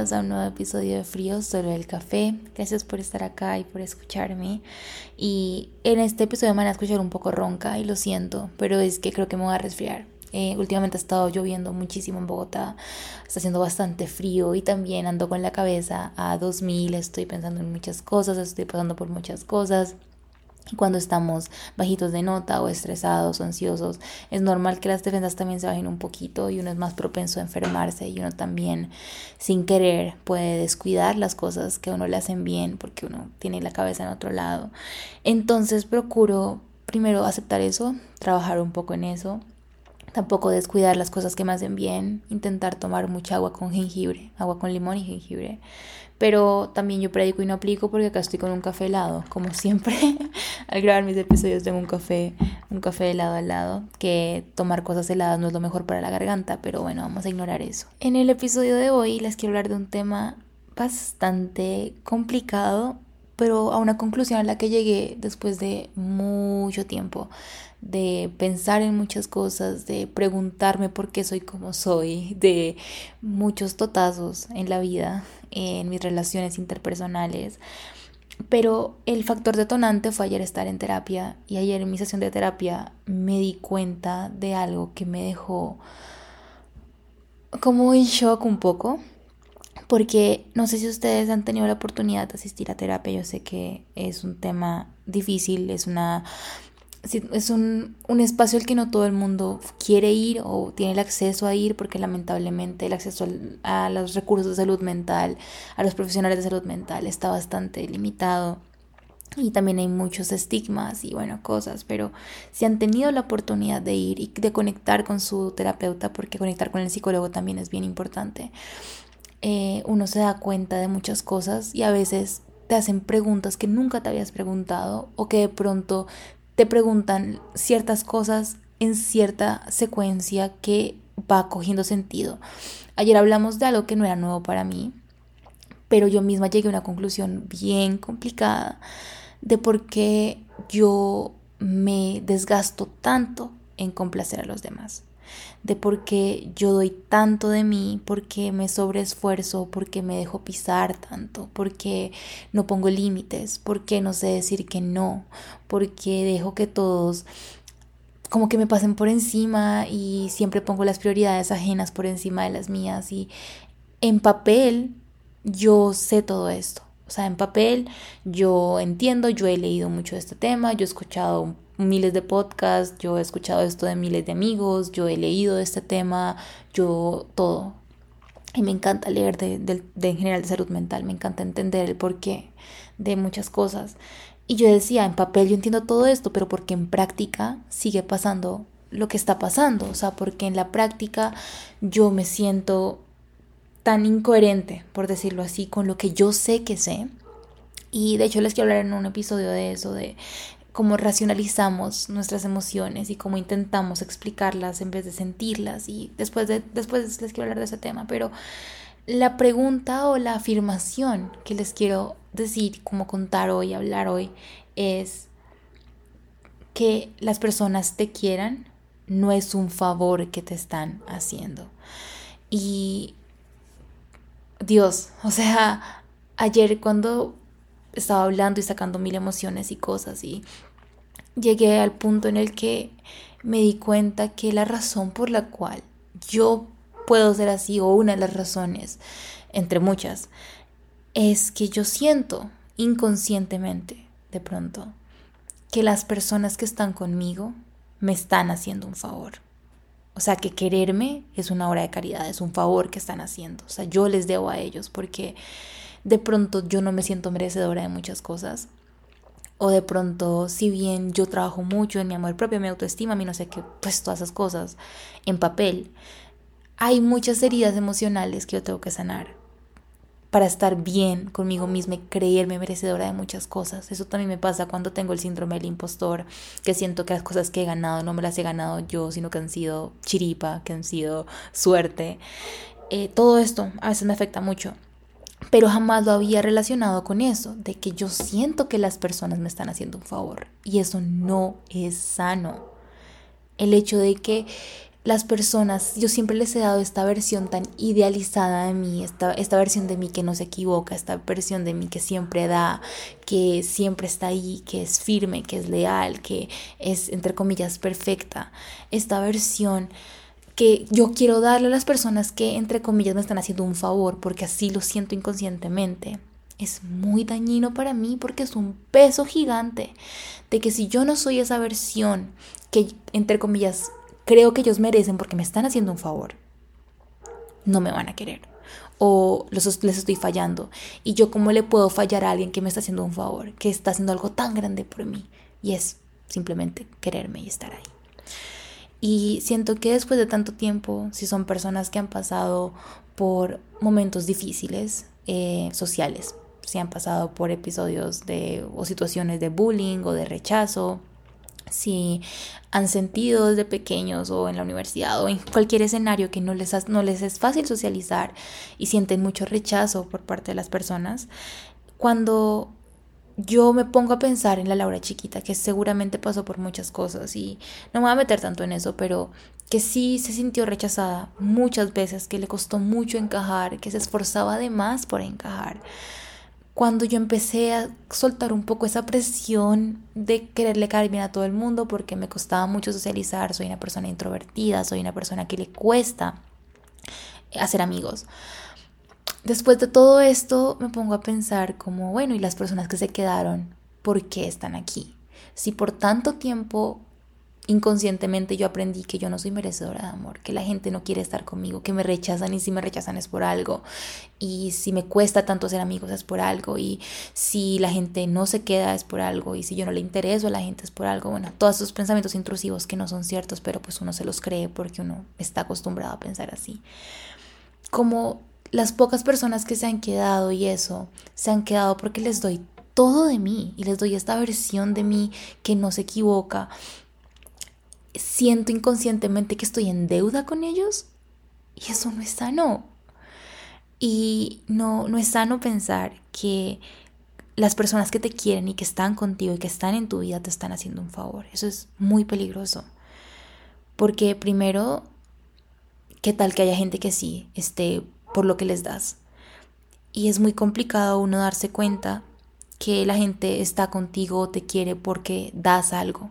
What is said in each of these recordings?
bienvenidos a un nuevo episodio de Frío Solo el Café. Gracias por estar acá y por escucharme. Y en este episodio me van a escuchar un poco ronca y lo siento, pero es que creo que me voy a resfriar. Eh, últimamente ha estado lloviendo muchísimo en Bogotá, está haciendo bastante frío y también ando con la cabeza a 2000, estoy pensando en muchas cosas, estoy pasando por muchas cosas. Cuando estamos bajitos de nota o estresados o ansiosos, es normal que las defensas también se bajen un poquito y uno es más propenso a enfermarse y uno también sin querer puede descuidar las cosas que a uno le hacen bien porque uno tiene la cabeza en otro lado. Entonces procuro primero aceptar eso, trabajar un poco en eso Tampoco descuidar las cosas que me hacen bien, intentar tomar mucha agua con jengibre, agua con limón y jengibre. Pero también yo predico y no aplico porque acá estoy con un café helado, como siempre. al grabar mis episodios tengo un café, un café helado al lado, que tomar cosas heladas no es lo mejor para la garganta, pero bueno, vamos a ignorar eso. En el episodio de hoy les quiero hablar de un tema bastante complicado, pero a una conclusión a la que llegué después de mucho tiempo de pensar en muchas cosas, de preguntarme por qué soy como soy, de muchos totazos en la vida, en mis relaciones interpersonales. Pero el factor detonante fue ayer estar en terapia y ayer en mi sesión de terapia me di cuenta de algo que me dejó como en shock un poco. Porque no sé si ustedes han tenido la oportunidad de asistir a terapia, yo sé que es un tema difícil, es una es un, un, espacio al que no todo el mundo quiere ir o tiene el acceso a ir porque lamentablemente el acceso a los recursos de salud mental, a los profesionales de salud mental está bastante limitado y también hay muchos estigmas y bueno, cosas, pero si han tenido la oportunidad de ir y de conectar con su terapeuta, porque conectar con el psicólogo también es bien importante, eh, uno se da cuenta de muchas cosas y a veces te hacen preguntas que nunca te habías preguntado o que de pronto te preguntan ciertas cosas en cierta secuencia que va cogiendo sentido. Ayer hablamos de algo que no era nuevo para mí, pero yo misma llegué a una conclusión bien complicada de por qué yo me desgasto tanto en complacer a los demás de por qué yo doy tanto de mí, por qué me sobreesfuerzo, por qué me dejo pisar tanto, por qué no pongo límites, por qué no sé decir que no, por qué dejo que todos como que me pasen por encima y siempre pongo las prioridades ajenas por encima de las mías y en papel yo sé todo esto. O sea, en papel yo entiendo, yo he leído mucho de este tema, yo he escuchado miles de podcasts, yo he escuchado esto de miles de amigos, yo he leído de este tema, yo todo. Y me encanta leer de, en general de salud mental, me encanta entender el porqué de muchas cosas. Y yo decía, en papel yo entiendo todo esto, pero porque en práctica sigue pasando lo que está pasando. O sea, porque en la práctica yo me siento tan incoherente, por decirlo así, con lo que yo sé que sé. Y de hecho les quiero hablar en un episodio de eso, de cómo racionalizamos nuestras emociones y cómo intentamos explicarlas en vez de sentirlas. Y después, de, después les quiero hablar de ese tema, pero la pregunta o la afirmación que les quiero decir, como contar hoy, hablar hoy, es que las personas te quieran no es un favor que te están haciendo. Y Dios, o sea, ayer cuando estaba hablando y sacando mil emociones y cosas y llegué al punto en el que me di cuenta que la razón por la cual yo puedo ser así o una de las razones entre muchas es que yo siento inconscientemente de pronto que las personas que están conmigo me están haciendo un favor. O sea, que quererme es una obra de caridad, es un favor que están haciendo. O sea, yo les debo a ellos porque de pronto yo no me siento merecedora de muchas cosas. O de pronto, si bien yo trabajo mucho en mi amor propio, mi autoestima, mi no sé qué, pues todas esas cosas en papel, hay muchas heridas emocionales que yo tengo que sanar para estar bien conmigo misma y creerme merecedora de muchas cosas. Eso también me pasa cuando tengo el síndrome del impostor, que siento que las cosas que he ganado no me las he ganado yo, sino que han sido chiripa, que han sido suerte. Eh, todo esto a veces me afecta mucho pero jamás lo había relacionado con eso, de que yo siento que las personas me están haciendo un favor y eso no es sano. El hecho de que las personas, yo siempre les he dado esta versión tan idealizada de mí, esta, esta versión de mí que no se equivoca, esta versión de mí que siempre da, que siempre está ahí, que es firme, que es leal, que es, entre comillas, perfecta. Esta versión que yo quiero darle a las personas que, entre comillas, me están haciendo un favor, porque así lo siento inconscientemente. Es muy dañino para mí porque es un peso gigante de que si yo no soy esa versión que, entre comillas, creo que ellos merecen porque me están haciendo un favor, no me van a querer. O les estoy fallando. Y yo cómo le puedo fallar a alguien que me está haciendo un favor, que está haciendo algo tan grande por mí. Y es simplemente quererme y estar ahí. Y siento que después de tanto tiempo, si son personas que han pasado por momentos difíciles eh, sociales, si han pasado por episodios de o situaciones de bullying o de rechazo, si han sentido desde pequeños o en la universidad o en cualquier escenario que no les, no les es fácil socializar y sienten mucho rechazo por parte de las personas, cuando yo me pongo a pensar en la Laura chiquita, que seguramente pasó por muchas cosas y no me voy a meter tanto en eso, pero que sí se sintió rechazada muchas veces, que le costó mucho encajar, que se esforzaba de más por encajar cuando yo empecé a soltar un poco esa presión de quererle caer bien a todo el mundo porque me costaba mucho socializar, soy una persona introvertida, soy una persona que le cuesta hacer amigos. Después de todo esto me pongo a pensar como, bueno, ¿y las personas que se quedaron, por qué están aquí? Si por tanto tiempo inconscientemente yo aprendí que yo no soy merecedora de amor, que la gente no quiere estar conmigo, que me rechazan y si me rechazan es por algo, y si me cuesta tanto ser amigos es por algo, y si la gente no se queda es por algo, y si yo no le intereso a la gente es por algo, bueno, todos esos pensamientos intrusivos que no son ciertos, pero pues uno se los cree porque uno está acostumbrado a pensar así. Como las pocas personas que se han quedado y eso, se han quedado porque les doy todo de mí y les doy esta versión de mí que no se equivoca, siento inconscientemente que estoy en deuda con ellos y eso no es sano. Y no, no es sano pensar que las personas que te quieren y que están contigo y que están en tu vida te están haciendo un favor. Eso es muy peligroso. Porque primero, ¿qué tal que haya gente que sí esté por lo que les das? Y es muy complicado uno darse cuenta que la gente está contigo o te quiere porque das algo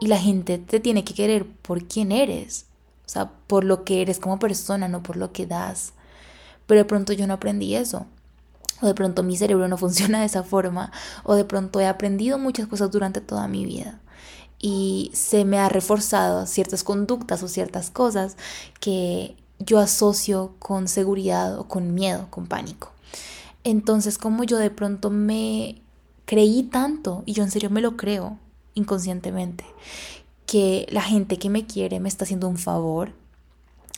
y la gente te tiene que querer por quién eres, o sea, por lo que eres como persona, no por lo que das. Pero de pronto yo no aprendí eso. O de pronto mi cerebro no funciona de esa forma. O de pronto he aprendido muchas cosas durante toda mi vida. Y se me ha reforzado ciertas conductas o ciertas cosas que yo asocio con seguridad o con miedo, con pánico. Entonces, como yo de pronto me creí tanto, y yo en serio me lo creo, inconscientemente que la gente que me quiere me está haciendo un favor.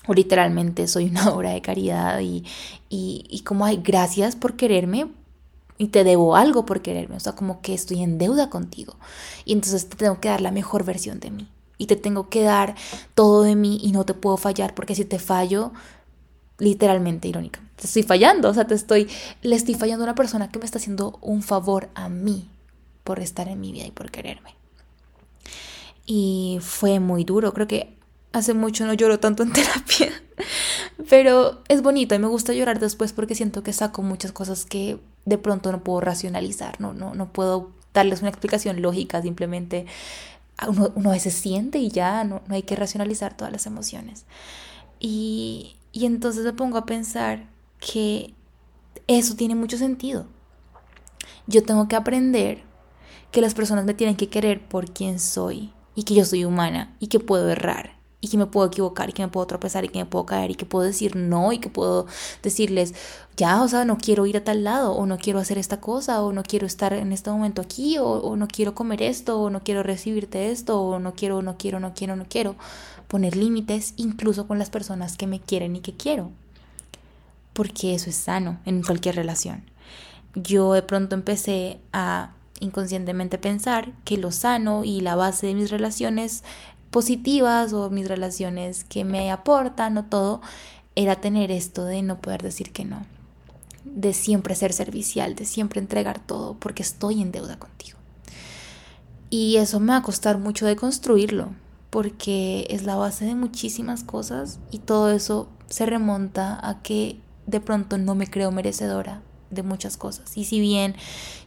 O literalmente soy una obra de caridad y, y, como hay gracias por quererme y te debo algo por quererme, o sea, como que estoy en deuda contigo y entonces te tengo que dar la mejor versión de mí y te tengo que dar todo de mí y no te puedo fallar porque si te fallo, literalmente irónica, te estoy fallando, o sea, te estoy, le estoy fallando a una persona que me está haciendo un favor a mí por estar en mi vida y por quererme y fue muy duro. Creo que hace mucho no lloro tanto en terapia, pero es bonito y me gusta llorar después porque siento que saco muchas cosas que de pronto no puedo racionalizar, no, no, no puedo darles una explicación lógica, simplemente uno, uno a veces siente y ya no, no hay que racionalizar todas las emociones. Y, y entonces me pongo a pensar que eso tiene mucho sentido. Yo tengo que aprender que las personas me tienen que querer por quien soy y que yo soy humana y que puedo errar y que me puedo equivocar y que me puedo tropezar y que me puedo caer y que puedo decir no y que puedo decirles ya, o sea, no quiero ir a tal lado o no quiero hacer esta cosa o no quiero estar en este momento aquí o, no quiero comer esto o no quiero recibirte esto o no quiero, no quiero, no quiero, no quiero. Poner límites incluso con las personas que me quieren y que quiero. Porque eso es sano en cualquier relación. Yo de pronto empecé a inconscientemente pensar que lo sano y la base de mis relaciones positivas o mis relaciones que me aportan o todo era tener esto de no poder decir que no, de siempre ser servicial, de siempre entregar todo porque estoy en deuda contigo. Y eso me va a costar mucho de construirlo, porque es la base de muchísimas cosas y todo eso se remonta a que de pronto no me creo merecedora de muchas cosas. Y si bien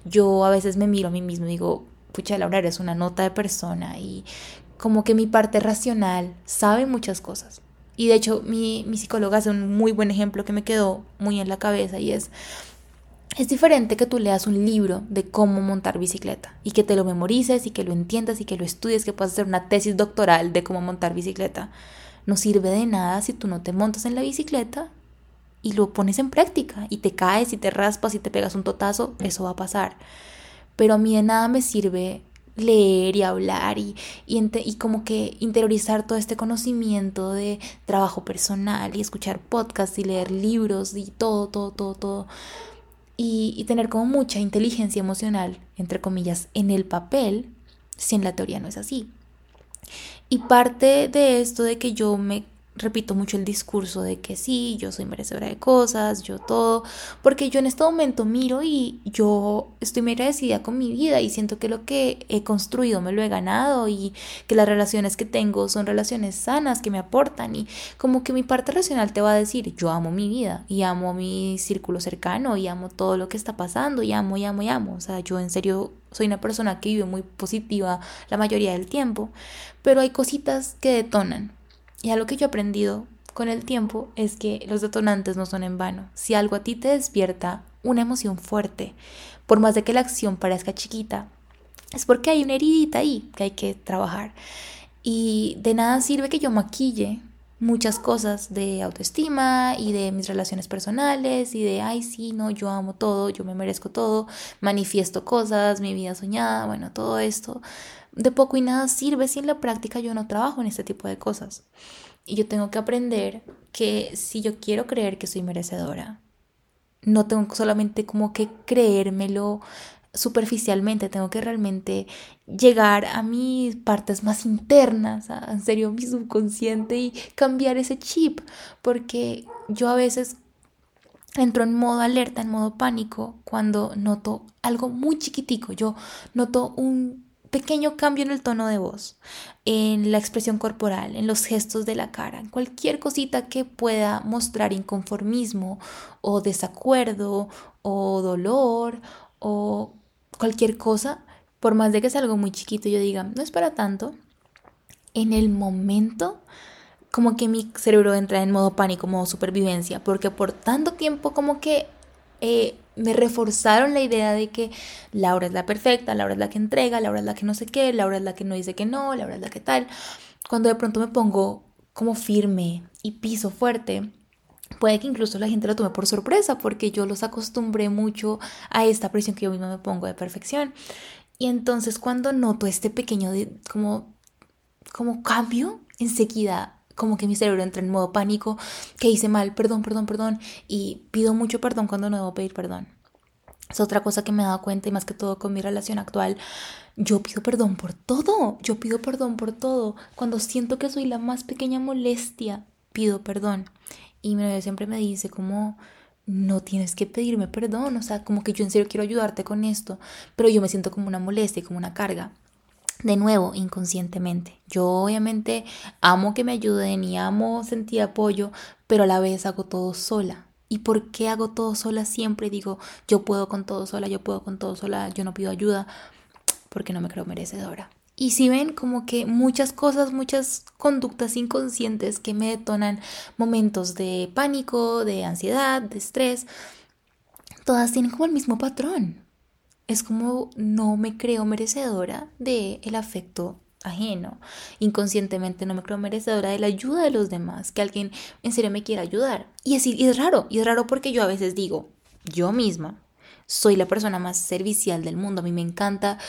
yo a veces me miro a mí mismo y digo, pucha, Laura, eres una nota de persona y como que mi parte racional sabe muchas cosas. Y de hecho mi, mi psicóloga hace un muy buen ejemplo que me quedó muy en la cabeza y es, es diferente que tú leas un libro de cómo montar bicicleta y que te lo memorices y que lo entiendas y que lo estudies, que puedas hacer una tesis doctoral de cómo montar bicicleta. No sirve de nada si tú no te montas en la bicicleta y lo pones en práctica y te caes y te raspas y te pegas un totazo, eso va a pasar. Pero a mí de nada me sirve leer y hablar y, y, como que interiorizar todo este conocimiento de trabajo personal y escuchar podcasts y leer libros y todo, todo, todo, todo. Y, y tener como mucha inteligencia emocional, entre comillas, en el papel, si en la teoría no es así. Y parte de esto de que yo me repito mucho el discurso de que sí, yo soy merecedora de cosas, yo todo, porque yo en este momento miro y yo estoy muy agradecida con mi vida y siento que lo que he construido me lo he ganado y que las relaciones que tengo son relaciones sanas que me aportan y como que mi parte racional te va a decir, yo amo mi vida y amo mi círculo cercano y amo todo lo que está pasando y amo y amo y amo, o sea, yo en serio soy una persona que vive muy positiva la mayoría del tiempo, pero hay cositas que detonan y algo que yo he aprendido con el tiempo es que los detonantes no son en vano. Si algo a ti te despierta una emoción fuerte, por más de que la acción parezca chiquita, es porque hay una heridita ahí que hay que trabajar. Y de nada sirve que yo maquille muchas cosas de autoestima y de mis relaciones personales y de, ay, sí, no, yo amo todo, yo me merezco todo, manifiesto cosas, mi vida soñada, bueno, todo esto de poco y nada sirve si en la práctica yo no trabajo en este tipo de cosas. Y yo tengo que aprender que si yo quiero creer que soy merecedora, no tengo solamente como que creérmelo superficialmente, tengo que realmente llegar a mis partes más internas, a, en serio mi subconsciente y cambiar ese chip, porque yo a veces entro en modo alerta, en modo pánico, cuando noto algo muy chiquitico, yo noto un pequeño cambio en el tono de voz, en la expresión corporal, en los gestos de la cara, en cualquier cosita que pueda mostrar inconformismo o desacuerdo o dolor o cualquier cosa, por más de que sea algo muy chiquito, yo diga, no es para tanto, en el momento como que mi cerebro entra en modo pánico, modo supervivencia, porque por tanto tiempo como que eh, me reforzaron la idea de que Laura es la perfecta, Laura es la que entrega, Laura es la que no sé qué, Laura es la que no dice que no, Laura es la que tal. Cuando de pronto me pongo como firme y piso fuerte, puede que incluso la gente lo tome por sorpresa porque yo los acostumbré mucho a esta presión que yo misma me pongo de perfección. Y entonces cuando noto este pequeño como, como cambio, enseguida como que mi cerebro entra en modo pánico, que hice mal, perdón, perdón, perdón, y pido mucho perdón cuando no debo pedir perdón. Es otra cosa que me he dado cuenta y más que todo con mi relación actual. Yo pido perdón por todo, yo pido perdón por todo. Cuando siento que soy la más pequeña molestia, pido perdón. Y mi novio siempre me dice como, no tienes que pedirme perdón, o sea, como que yo en serio quiero ayudarte con esto, pero yo me siento como una molestia, como una carga de nuevo, inconscientemente. Yo obviamente amo que me ayuden y amo sentir apoyo, pero a la vez hago todo sola. ¿Y por qué hago todo sola siempre? Digo, yo puedo con todo sola, yo puedo con todo sola, yo no pido ayuda, porque no me creo merecedora. Y si ven como que muchas cosas, muchas conductas inconscientes que me detonan momentos de pánico, de ansiedad, de estrés, todas tienen como el mismo patrón es como no me creo merecedora de el afecto ajeno. Inconscientemente no me creo merecedora de la ayuda de los demás, que alguien en serio me quiera ayudar. Y es, y es raro, y es raro porque yo a veces digo, yo misma soy la persona más servicial del mundo, a mí me encanta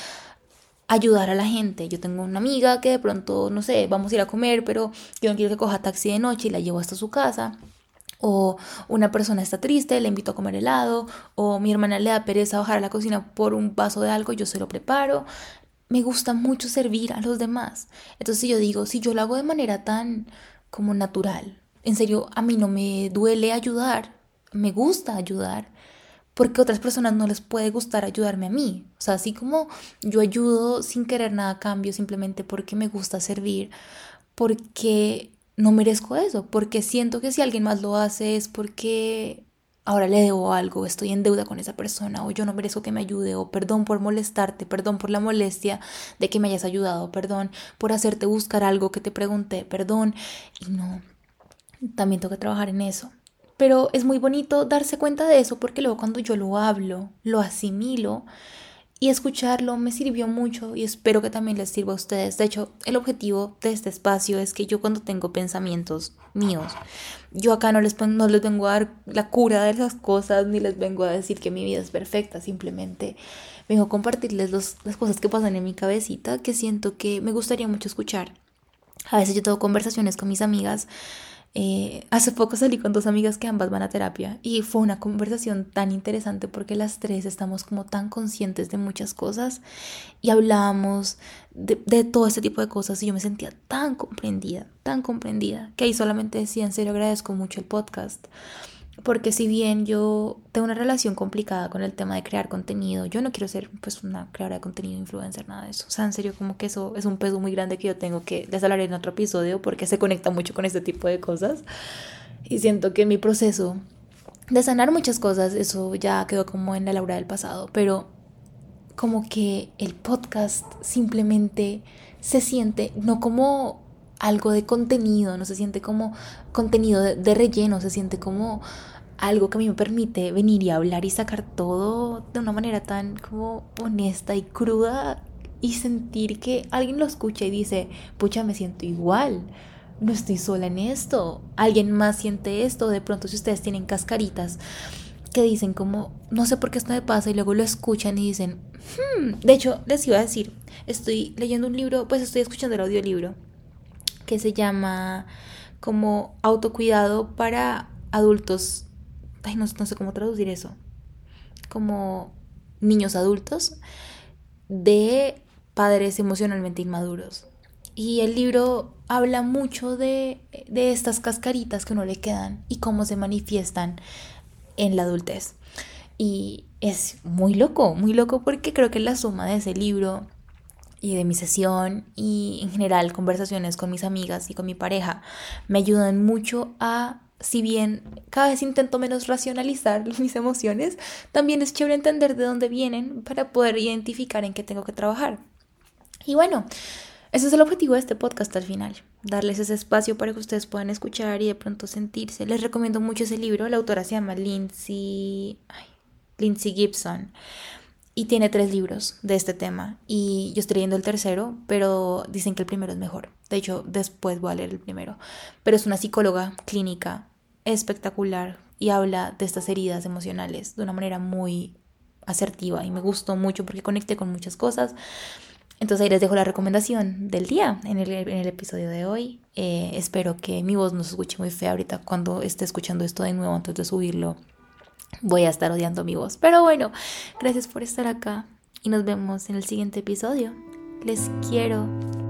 ayudar a la gente. Yo tengo una amiga que de pronto, no sé, vamos a ir a comer, pero yo no quiero que coja taxi de noche y la llevo hasta su casa o una persona está triste, le invito a comer helado, o mi hermana le da pereza bajar a la cocina por un vaso de algo, yo se lo preparo. Me gusta mucho servir a los demás. Entonces yo digo, si yo lo hago de manera tan como natural, en serio, a mí no me duele ayudar, me gusta ayudar, porque a otras personas no les puede gustar ayudarme a mí. O sea, así como yo ayudo sin querer nada a cambio, simplemente porque me gusta servir, porque no merezco eso, porque siento que si alguien más lo hace es porque ahora le debo algo, estoy en deuda con esa persona, o yo no merezco que me ayude, o perdón por molestarte, perdón por la molestia de que me hayas ayudado, perdón por hacerte buscar algo que te pregunté, perdón. Y no, también tengo que trabajar en eso. Pero es muy bonito darse cuenta de eso porque luego cuando yo lo hablo, lo asimilo y escucharlo me sirvió mucho y espero que también les sirva a ustedes. De hecho, el objetivo de este espacio es que yo cuando tengo pensamientos míos, yo acá no les, no les vengo a dar la cura de esas cosas ni les vengo a decir que mi vida es perfecta, simplemente vengo a compartirles las cosas que pasan en mi cabecita que siento que me gustaría mucho escuchar. A veces yo tengo conversaciones con mis amigas eh, hace poco salí con dos amigas que ambas van a terapia y fue una conversación tan interesante porque las tres estamos como tan conscientes de muchas cosas y hablábamos de, de todo este tipo de cosas y yo me sentía tan comprendida, tan comprendida, que ahí solamente decía en serio agradezco mucho el podcast porque si bien yo tengo una relación complicada con el tema de crear contenido, yo no quiero ser pues una creadora de contenido influencer, nada de eso. O sea, en serio, como que eso es un peso muy grande que yo tengo que les en otro episodio porque se conecta mucho con este tipo de cosas. Y siento que mi proceso de sanar muchas cosas, eso ya quedó como en la laura del pasado, pero como que el podcast simplemente se siente no como algo de contenido, no se siente como contenido de, relleno, se siente como algo que a mí me permite venir y hablar y sacar todo de una manera tan como honesta y cruda y sentir que alguien lo escucha y dice, pucha, me siento igual, no estoy sola en esto, alguien más siente esto, de pronto si ustedes tienen cascaritas que dicen como, no sé por qué esto me pasa y luego lo escuchan y dicen, hmm". de hecho les iba a decir, estoy leyendo un libro, pues estoy escuchando el audiolibro que se llama como autocuidado para adultos. Ay, no, sé cómo traducir eso. Como niños adultos de padres emocionalmente inmaduros. Y el libro habla mucho de, de, estas cascaritas que no le quedan y cómo se manifiestan en la adultez. Y es muy loco, muy loco porque creo que la suma de ese libro y de mi sesión y en general conversaciones con mis amigas y con mi pareja me ayudan mucho a, si bien cada vez intento menos racionalizar mis emociones, también es chévere entender de dónde vienen para poder identificar en qué tengo que trabajar. Y bueno, ese es el objetivo de este podcast al final, darles ese espacio para que ustedes puedan escuchar y de pronto sentirse. Les recomiendo mucho ese libro, la autora se llama Lindsay, Lindsay Gibson y tiene tres libros de este tema y yo estoy leyendo el tercero, pero dicen que el primero es mejor. De hecho, después voy a leer el primero. Pero es una psicóloga clínica espectacular y habla de estas heridas emocionales de una manera muy asertiva y me gustó mucho porque conecté con muchas cosas. Entonces ahí les dejo la recomendación del día en el, el episodio de hoy. Eh, espero que mi voz no se escuche muy fea ahorita cuando esté escuchando esto de nuevo antes de subirlo voy a estar odiando mi voz. Pero bueno, gracias por estar acá y nos vemos en el siguiente episodio. Les quiero.